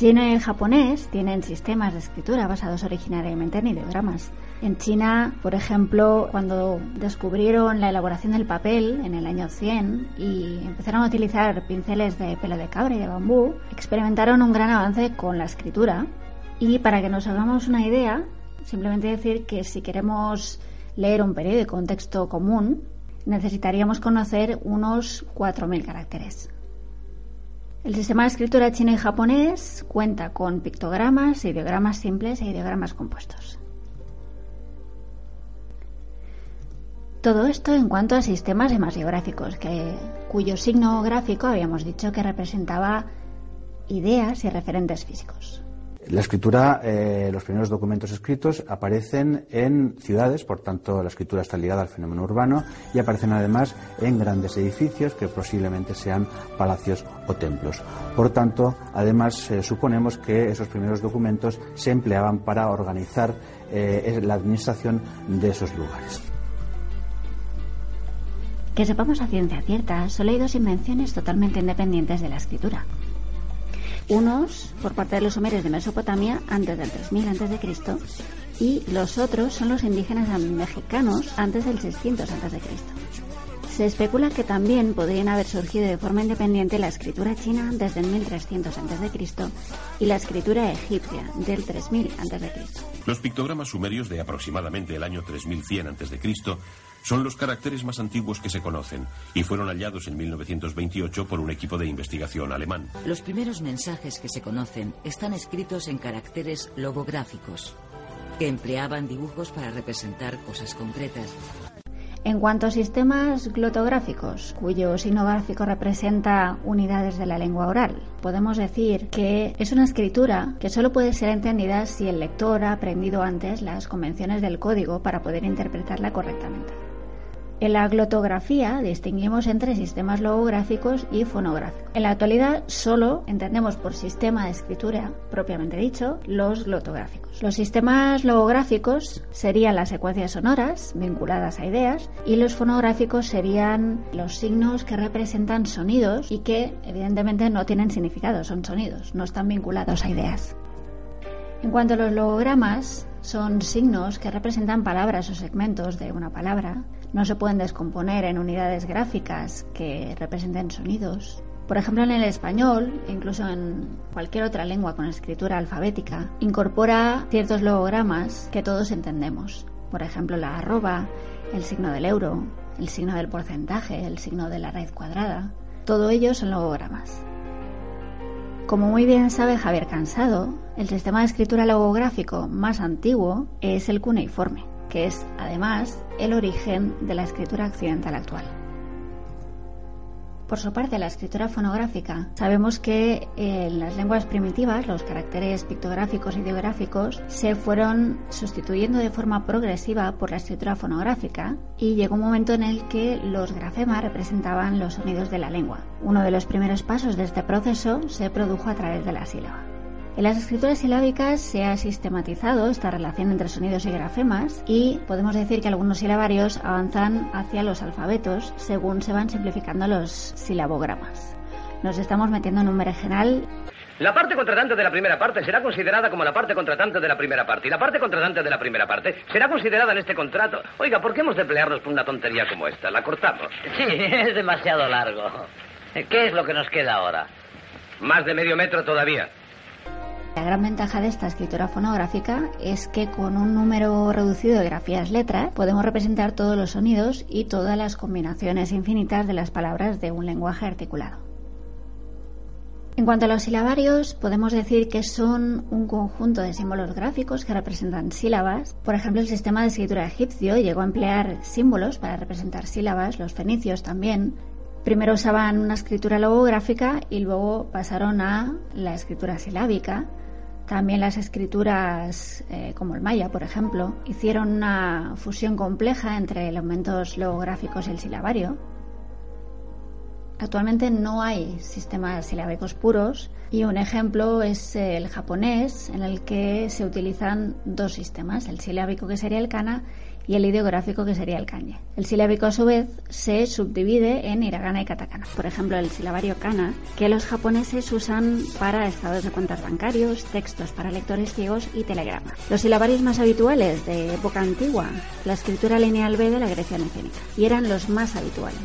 China y el japonés tienen sistemas de escritura basados originariamente en ideogramas. En China, por ejemplo, cuando descubrieron la elaboración del papel en el año 100 y empezaron a utilizar pinceles de pelo de cabra y de bambú, experimentaron un gran avance con la escritura. Y para que nos hagamos una idea, simplemente decir que si queremos leer un periódico, un texto común, necesitaríamos conocer unos 4.000 caracteres. El sistema de escritura chino y japonés cuenta con pictogramas, ideogramas simples e ideogramas compuestos. Todo esto en cuanto a sistemas hemasiográficos, que, cuyo signo gráfico habíamos dicho que representaba ideas y referentes físicos. La escritura, eh, los primeros documentos escritos aparecen en ciudades, por tanto la escritura está ligada al fenómeno urbano y aparecen además en grandes edificios que posiblemente sean palacios o templos. Por tanto, además eh, suponemos que esos primeros documentos se empleaban para organizar eh, la administración de esos lugares. Que sepamos a ciencia cierta, solo hay dos invenciones totalmente independientes de la escritura. Unos por parte de los sumerios de Mesopotamia antes del 3000 a.C. y los otros son los indígenas mexicanos antes del 600 a.C. Se especula que también podrían haber surgido de forma independiente la escritura china desde el 1300 a.C. y la escritura egipcia del 3000 a.C. Los pictogramas sumerios de aproximadamente el año 3100 a.C son los caracteres más antiguos que se conocen y fueron hallados en 1928 por un equipo de investigación alemán. Los primeros mensajes que se conocen están escritos en caracteres logográficos, que empleaban dibujos para representar cosas concretas. En cuanto a sistemas glotográficos, cuyo signo gráfico representa unidades de la lengua oral, podemos decir que es una escritura que solo puede ser entendida si el lector ha aprendido antes las convenciones del código para poder interpretarla correctamente. En la glotografía distinguimos entre sistemas logográficos y fonográficos. En la actualidad solo entendemos por sistema de escritura, propiamente dicho, los glotográficos. Los sistemas logográficos serían las secuencias sonoras vinculadas a ideas y los fonográficos serían los signos que representan sonidos y que evidentemente no tienen significado, son sonidos, no están vinculados a ideas. En cuanto a los logogramas, son signos que representan palabras o segmentos de una palabra no se pueden descomponer en unidades gráficas que representen sonidos. Por ejemplo, en el español, incluso en cualquier otra lengua con escritura alfabética, incorpora ciertos logogramas que todos entendemos. Por ejemplo, la arroba, el signo del euro, el signo del porcentaje, el signo de la raíz cuadrada. Todo ello son logogramas. Como muy bien sabe Javier Cansado, el sistema de escritura logográfico más antiguo es el cuneiforme que es además el origen de la escritura occidental actual. Por su parte, la escritura fonográfica. Sabemos que en las lenguas primitivas los caracteres pictográficos y ideográficos se fueron sustituyendo de forma progresiva por la escritura fonográfica y llegó un momento en el que los grafemas representaban los sonidos de la lengua. Uno de los primeros pasos de este proceso se produjo a través de la sílaba. En las escrituras silábicas se ha sistematizado esta relación entre sonidos y grafemas y podemos decir que algunos silabarios avanzan hacia los alfabetos según se van simplificando los silabogramas. Nos estamos metiendo en un meregenal la parte contratante de la primera parte será considerada como la parte contratante de la primera parte. Y la parte contratante de la primera parte será considerada en este contrato. Oiga, ¿por qué hemos de pelearnos por una tontería como esta? La cortamos. Sí, es demasiado largo. ¿Qué es lo que nos queda ahora? Más de medio metro todavía. La gran ventaja de esta escritura fonográfica es que con un número reducido de grafías letras podemos representar todos los sonidos y todas las combinaciones infinitas de las palabras de un lenguaje articulado. En cuanto a los silabarios, podemos decir que son un conjunto de símbolos gráficos que representan sílabas. Por ejemplo, el sistema de escritura egipcio llegó a emplear símbolos para representar sílabas, los fenicios también. Primero usaban una escritura logográfica y luego pasaron a la escritura silábica. También las escrituras, eh, como el maya, por ejemplo, hicieron una fusión compleja entre elementos logográficos y el silabario. Actualmente no hay sistemas silábicos puros y un ejemplo es el japonés en el que se utilizan dos sistemas, el silábico que sería el kana y el ideográfico que sería el kanji. El silábico a su vez se subdivide en hiragana y katakana. Por ejemplo, el silabario kana, que los japoneses usan para estados de cuentas bancarios, textos para lectores ciegos y telegramas. Los silabarios más habituales de época antigua, la escritura lineal B de la Grecia mecánica, y eran los más habituales.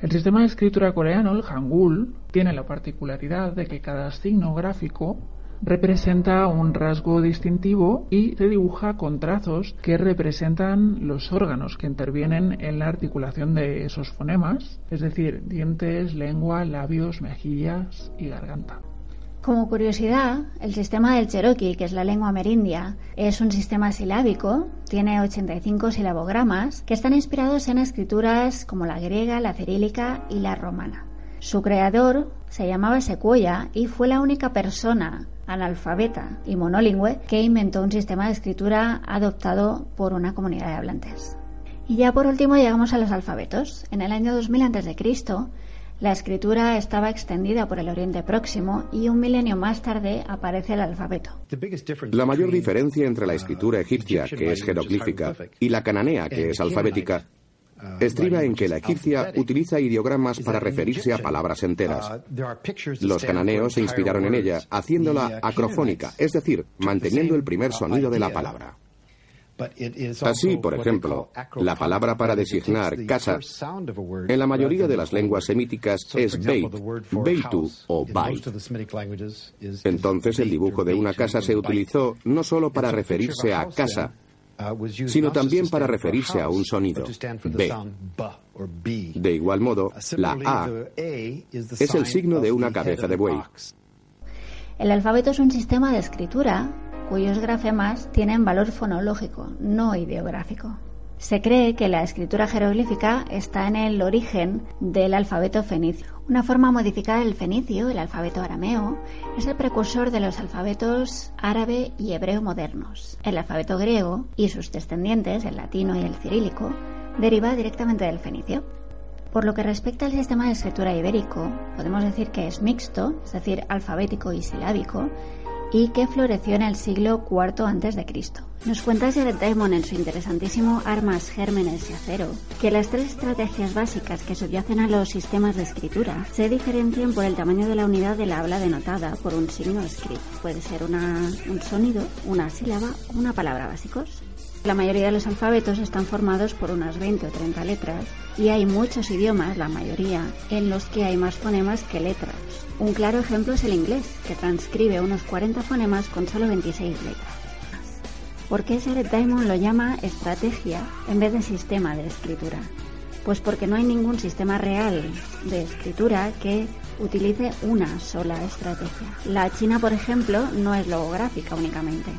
El sistema de escritura coreano, el Hangul, tiene la particularidad de que cada signo gráfico representa un rasgo distintivo y se dibuja con trazos que representan los órganos que intervienen en la articulación de esos fonemas, es decir, dientes, lengua, labios, mejillas y garganta. Como curiosidad, el sistema del Cherokee, que es la lengua amerindia, es un sistema silábico, tiene 85 silabogramas, que están inspirados en escrituras como la griega, la cirílica y la romana. Su creador se llamaba Sequoia y fue la única persona analfabeta y monolingüe que inventó un sistema de escritura adoptado por una comunidad de hablantes. Y ya por último llegamos a los alfabetos. En el año 2000 a.C., la escritura estaba extendida por el Oriente Próximo y un milenio más tarde aparece el alfabeto. La mayor diferencia entre la escritura egipcia, que es jeroglífica, y la cananea, que es alfabética, estriba en que la egipcia utiliza ideogramas para referirse a palabras enteras. Los cananeos se inspiraron en ella, haciéndola acrofónica, es decir, manteniendo el primer sonido de la palabra. Así, por ejemplo, la palabra para designar casa en la mayoría de las lenguas semíticas es beit, beitu o bait. Entonces el dibujo de una casa se utilizó no solo para referirse a casa, sino también para referirse a un sonido, B. De igual modo, la A es el signo de una cabeza de buey. El alfabeto es un sistema de escritura cuyos grafemas tienen valor fonológico, no ideográfico. Se cree que la escritura jeroglífica está en el origen del alfabeto fenicio. Una forma modificada del fenicio, el alfabeto arameo, es el precursor de los alfabetos árabe y hebreo modernos. El alfabeto griego y sus descendientes, el latino y el cirílico, deriva directamente del fenicio. Por lo que respecta al sistema de escritura ibérico, podemos decir que es mixto, es decir, alfabético y silábico, y que floreció en el siglo IV a.C. Nos cuenta Jared Diamond en su interesantísimo Armas, Gérmenes y Acero que las tres estrategias básicas que subyacen a los sistemas de escritura se diferencian por el tamaño de la unidad de la habla denotada por un signo script. Puede ser un sonido, una sílaba o una palabra básicos. La mayoría de los alfabetos están formados por unas 20 o 30 letras y hay muchos idiomas, la mayoría, en los que hay más fonemas que letras. Un claro ejemplo es el inglés, que transcribe unos 40 fonemas con solo 26 letras. ¿Por qué Jared Diamond lo llama estrategia en vez de sistema de escritura? Pues porque no hay ningún sistema real de escritura que utilice una sola estrategia. La china, por ejemplo, no es logográfica únicamente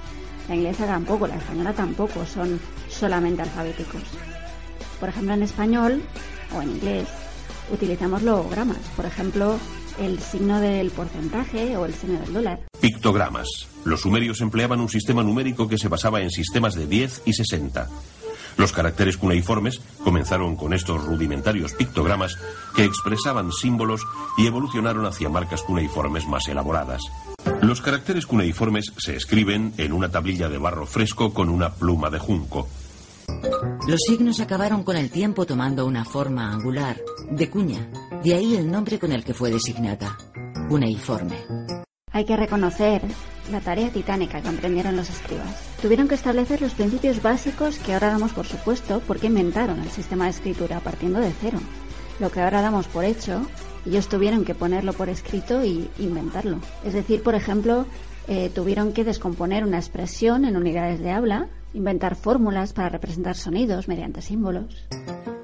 la inglesa tampoco, la española tampoco, son solamente alfabéticos. Por ejemplo, en español o en inglés utilizamos logogramas, por ejemplo, el signo del porcentaje o el signo del dólar. Pictogramas. Los sumerios empleaban un sistema numérico que se basaba en sistemas de 10 y 60. Los caracteres cuneiformes comenzaron con estos rudimentarios pictogramas que expresaban símbolos y evolucionaron hacia marcas cuneiformes más elaboradas. Los caracteres cuneiformes se escriben en una tablilla de barro fresco con una pluma de junco. Los signos acabaron con el tiempo tomando una forma angular, de cuña, de ahí el nombre con el que fue designada, cuneiforme. Hay que reconocer la tarea titánica que emprendieron los escribas. Tuvieron que establecer los principios básicos que ahora damos por supuesto porque inventaron el sistema de escritura partiendo de cero. Lo que ahora damos por hecho, ellos tuvieron que ponerlo por escrito y inventarlo. Es decir, por ejemplo, eh, tuvieron que descomponer una expresión en unidades de habla, inventar fórmulas para representar sonidos mediante símbolos.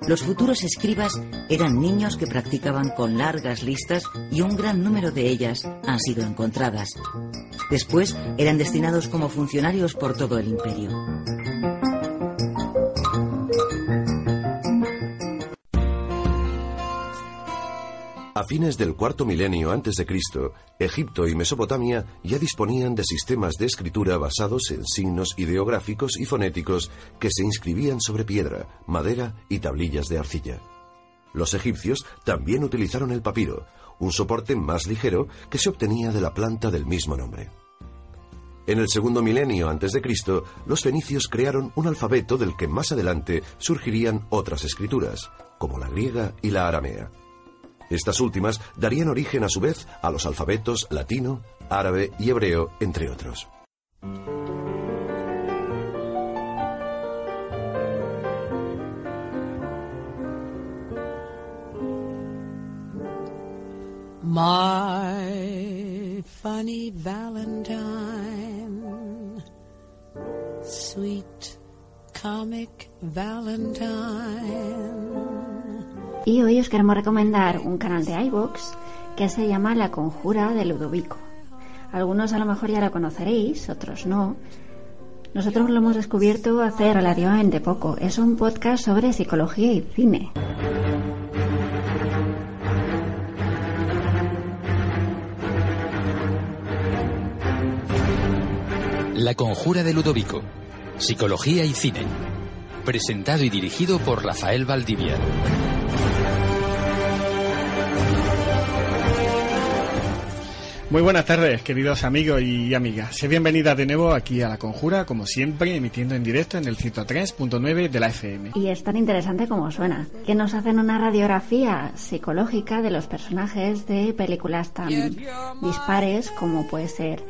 Los futuros escribas eran niños que practicaban con largas listas y un gran número de ellas han sido encontradas. Después eran destinados como funcionarios por todo el imperio. A fines del cuarto milenio antes de Cristo, Egipto y Mesopotamia ya disponían de sistemas de escritura basados en signos ideográficos y fonéticos que se inscribían sobre piedra, madera y tablillas de arcilla. Los egipcios también utilizaron el papiro, un soporte más ligero que se obtenía de la planta del mismo nombre. En el segundo milenio antes de Cristo, los fenicios crearon un alfabeto del que más adelante surgirían otras escrituras, como la griega y la aramea. Estas últimas darían origen a su vez a los alfabetos latino, árabe y hebreo, entre otros. My funny Valentine, sweet comic Valentine. Y hoy os queremos recomendar un canal de iVoox que se llama La Conjura de Ludovico. Algunos a lo mejor ya lo conoceréis, otros no. Nosotros lo hemos descubierto hace relativamente poco. Es un podcast sobre psicología y cine. La Conjura de Ludovico. Psicología y cine. Presentado y dirigido por Rafael Valdivia. Muy buenas tardes, queridos amigos y amigas. Sé bienvenidas de nuevo aquí a La Conjura, como siempre, emitiendo en directo en el 103.9 de la FM. Y es tan interesante como suena, que nos hacen una radiografía psicológica de los personajes de películas tan dispares como puede ser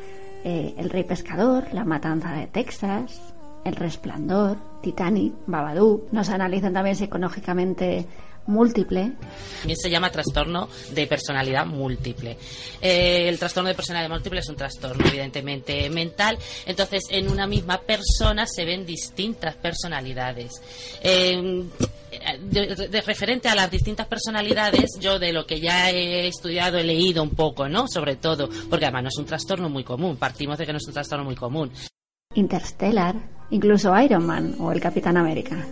eh, El Rey Pescador, La Matanza de Texas, El Resplandor, Titanic, Babadook. Nos analizan también psicológicamente múltiple. También se llama trastorno de personalidad múltiple. Eh, el trastorno de personalidad múltiple es un trastorno evidentemente mental, entonces en una misma persona se ven distintas personalidades. Eh, de, de referente a las distintas personalidades, yo de lo que ya he estudiado he leído un poco, ¿no? Sobre todo, porque además no es un trastorno muy común, partimos de que no es un trastorno muy común. Interstellar, incluso Iron Man o el Capitán América.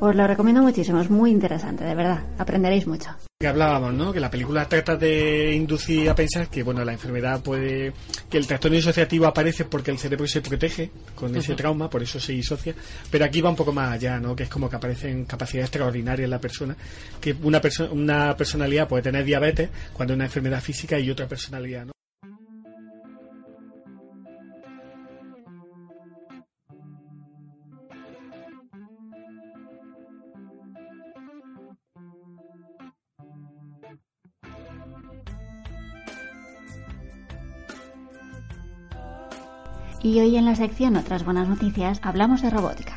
Os lo recomiendo muchísimo, es muy interesante, de verdad, aprenderéis mucho. Que hablábamos, ¿no? Que la película trata de inducir a pensar que, bueno, la enfermedad puede. que el trastorno disociativo aparece porque el cerebro se protege con ese trauma, por eso se disocia. Pero aquí va un poco más allá, ¿no? Que es como que aparecen capacidades extraordinarias en la persona. Que una, perso- una personalidad puede tener diabetes cuando es una enfermedad física y otra personalidad, ¿no? Y hoy en la sección Otras Buenas Noticias hablamos de robótica.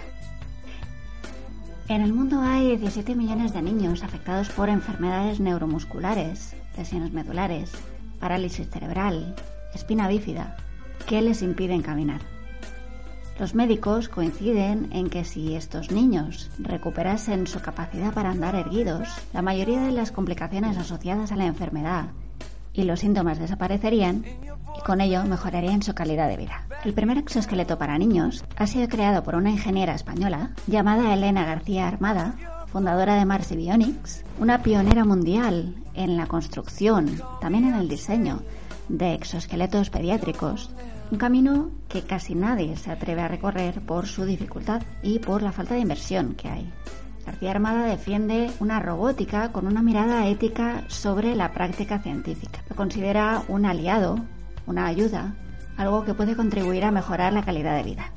En el mundo hay 17 millones de niños afectados por enfermedades neuromusculares, lesiones medulares, parálisis cerebral, espina bífida, que les impiden caminar. Los médicos coinciden en que si estos niños recuperasen su capacidad para andar erguidos, la mayoría de las complicaciones asociadas a la enfermedad y los síntomas desaparecerían y con ello mejorarían su calidad de vida. El primer exoesqueleto para niños ha sido creado por una ingeniera española llamada Elena García Armada, fundadora de Mars Bionics, una pionera mundial en la construcción, también en el diseño de exoesqueletos pediátricos, un camino que casi nadie se atreve a recorrer por su dificultad y por la falta de inversión que hay. García Armada defiende una robótica con una mirada ética sobre la práctica científica. Lo considera un aliado, una ayuda, algo que puede contribuir a mejorar la calidad de vida.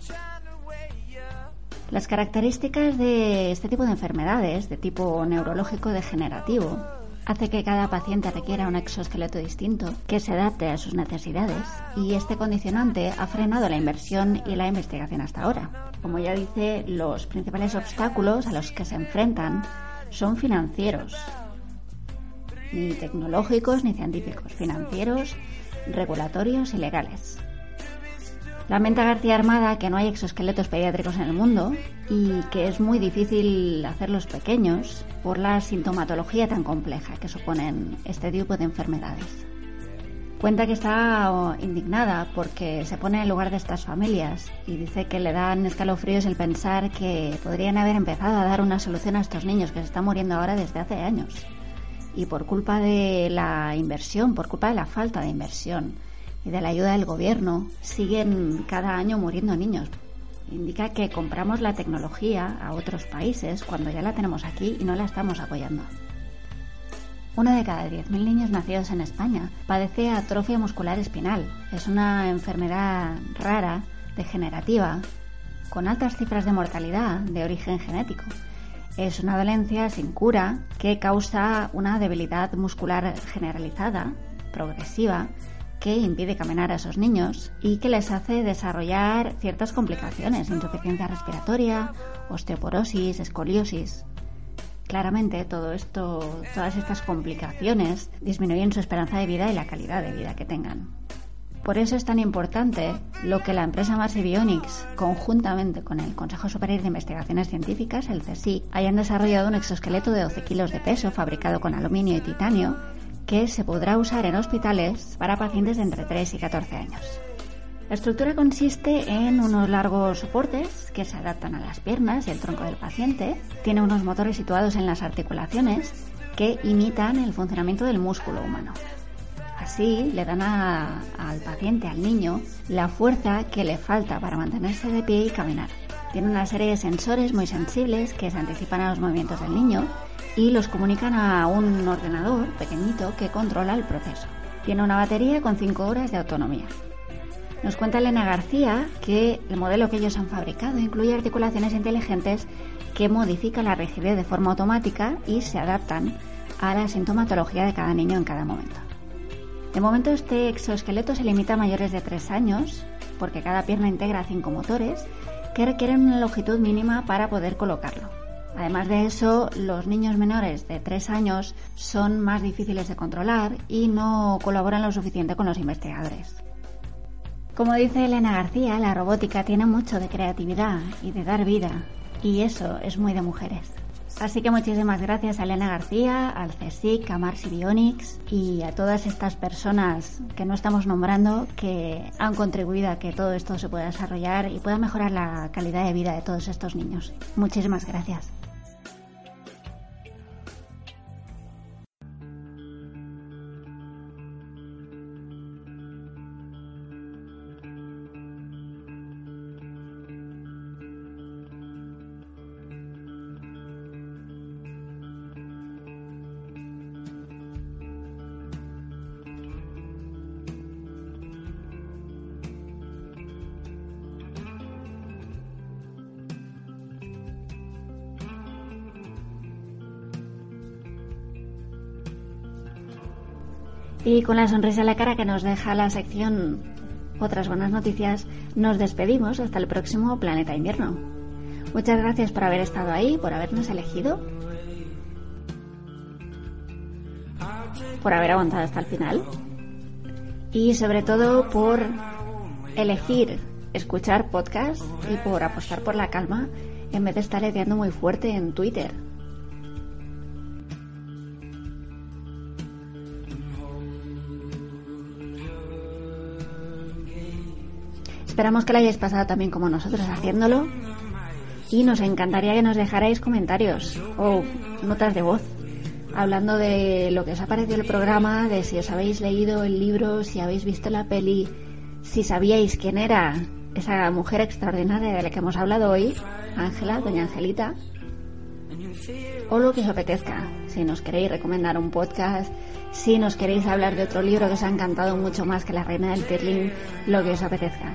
Las características de este tipo de enfermedades, de tipo neurológico degenerativo, hace que cada paciente requiera un exoesqueleto distinto que se adapte a sus necesidades y este condicionante ha frenado la inversión y la investigación hasta ahora. Como ya dice, los principales obstáculos a los que se enfrentan son financieros, ni tecnológicos ni científicos, financieros, regulatorios y legales. Lamenta García Armada que no hay exoesqueletos pediátricos en el mundo y que es muy difícil hacerlos pequeños por la sintomatología tan compleja que suponen este tipo de enfermedades. Cuenta que está oh, indignada porque se pone en lugar de estas familias y dice que le dan escalofríos el pensar que podrían haber empezado a dar una solución a estos niños que se están muriendo ahora desde hace años. Y por culpa de la inversión, por culpa de la falta de inversión y de la ayuda del gobierno, siguen cada año muriendo niños. Indica que compramos la tecnología a otros países cuando ya la tenemos aquí y no la estamos apoyando. Uno de cada 10.000 niños nacidos en España padece atrofia muscular espinal. Es una enfermedad rara, degenerativa, con altas cifras de mortalidad de origen genético. Es una dolencia sin cura que causa una debilidad muscular generalizada, progresiva, que impide caminar a esos niños y que les hace desarrollar ciertas complicaciones, insuficiencia respiratoria, osteoporosis, escoliosis. Claramente todo esto, todas estas complicaciones disminuyen su esperanza de vida y la calidad de vida que tengan. Por eso es tan importante lo que la empresa Marsi Bionics, conjuntamente con el Consejo Superior de Investigaciones Científicas, el CSIC, hayan desarrollado un exoesqueleto de 12 kilos de peso fabricado con aluminio y titanio que se podrá usar en hospitales para pacientes de entre 3 y 14 años. La estructura consiste en unos largos soportes que se adaptan a las piernas y el tronco del paciente. Tiene unos motores situados en las articulaciones que imitan el funcionamiento del músculo humano. Así le dan al paciente, al niño, la fuerza que le falta para mantenerse de pie y caminar. Tiene una serie de sensores muy sensibles que se anticipan a los movimientos del niño y los comunican a un ordenador pequeñito que controla el proceso. Tiene una batería con 5 horas de autonomía. Nos cuenta Elena García que el modelo que ellos han fabricado incluye articulaciones inteligentes que modifican la rigidez de forma automática y se adaptan a la sintomatología de cada niño en cada momento. De momento este exoesqueleto se limita a mayores de 3 años porque cada pierna integra 5 motores que requieren una longitud mínima para poder colocarlo. Además de eso, los niños menores de 3 años son más difíciles de controlar y no colaboran lo suficiente con los investigadores. Como dice Elena García, la robótica tiene mucho de creatividad y de dar vida, y eso es muy de mujeres. Así que muchísimas gracias a Elena García, al CSIC, a Mars Bionics y a todas estas personas que no estamos nombrando que han contribuido a que todo esto se pueda desarrollar y pueda mejorar la calidad de vida de todos estos niños. Muchísimas gracias. Y con la sonrisa en la cara que nos deja la sección Otras buenas noticias, nos despedimos hasta el próximo Planeta Invierno. Muchas gracias por haber estado ahí, por habernos elegido, por haber aguantado hasta el final y sobre todo por elegir escuchar podcast y por apostar por la calma en vez de estar leteando muy fuerte en Twitter. Esperamos que lo hayáis pasado también como nosotros haciéndolo. Y nos encantaría que nos dejarais comentarios o notas de voz hablando de lo que os ha parecido el programa, de si os habéis leído el libro, si habéis visto la peli, si sabíais quién era esa mujer extraordinaria de la que hemos hablado hoy, Ángela, doña Angelita, o lo que os apetezca. Si nos queréis recomendar un podcast, si nos queréis hablar de otro libro que os ha encantado mucho más que La Reina del Tirling, lo que os apetezca.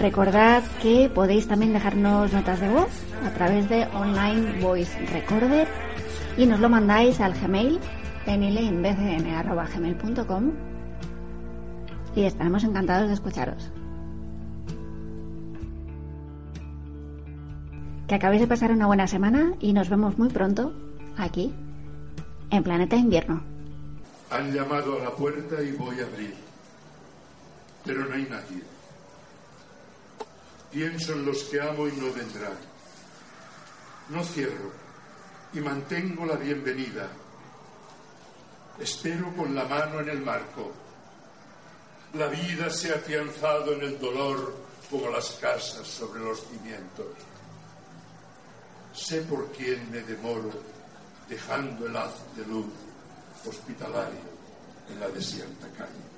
Recordad que podéis también dejarnos notas de voz a través de Online Voice Recorder y nos lo mandáis al Gmail penileinbcn.com y estaremos encantados de escucharos. Que acabéis de pasar una buena semana y nos vemos muy pronto aquí en Planeta Invierno. Han llamado a la puerta y voy a abrir, pero no hay nadie. Pienso en los que amo y no vendrán. No cierro y mantengo la bienvenida. Espero con la mano en el marco. La vida se ha afianzado en el dolor como las casas sobre los cimientos. Sé por quién me demoro dejando el haz de luz hospitalario en la desierta calle.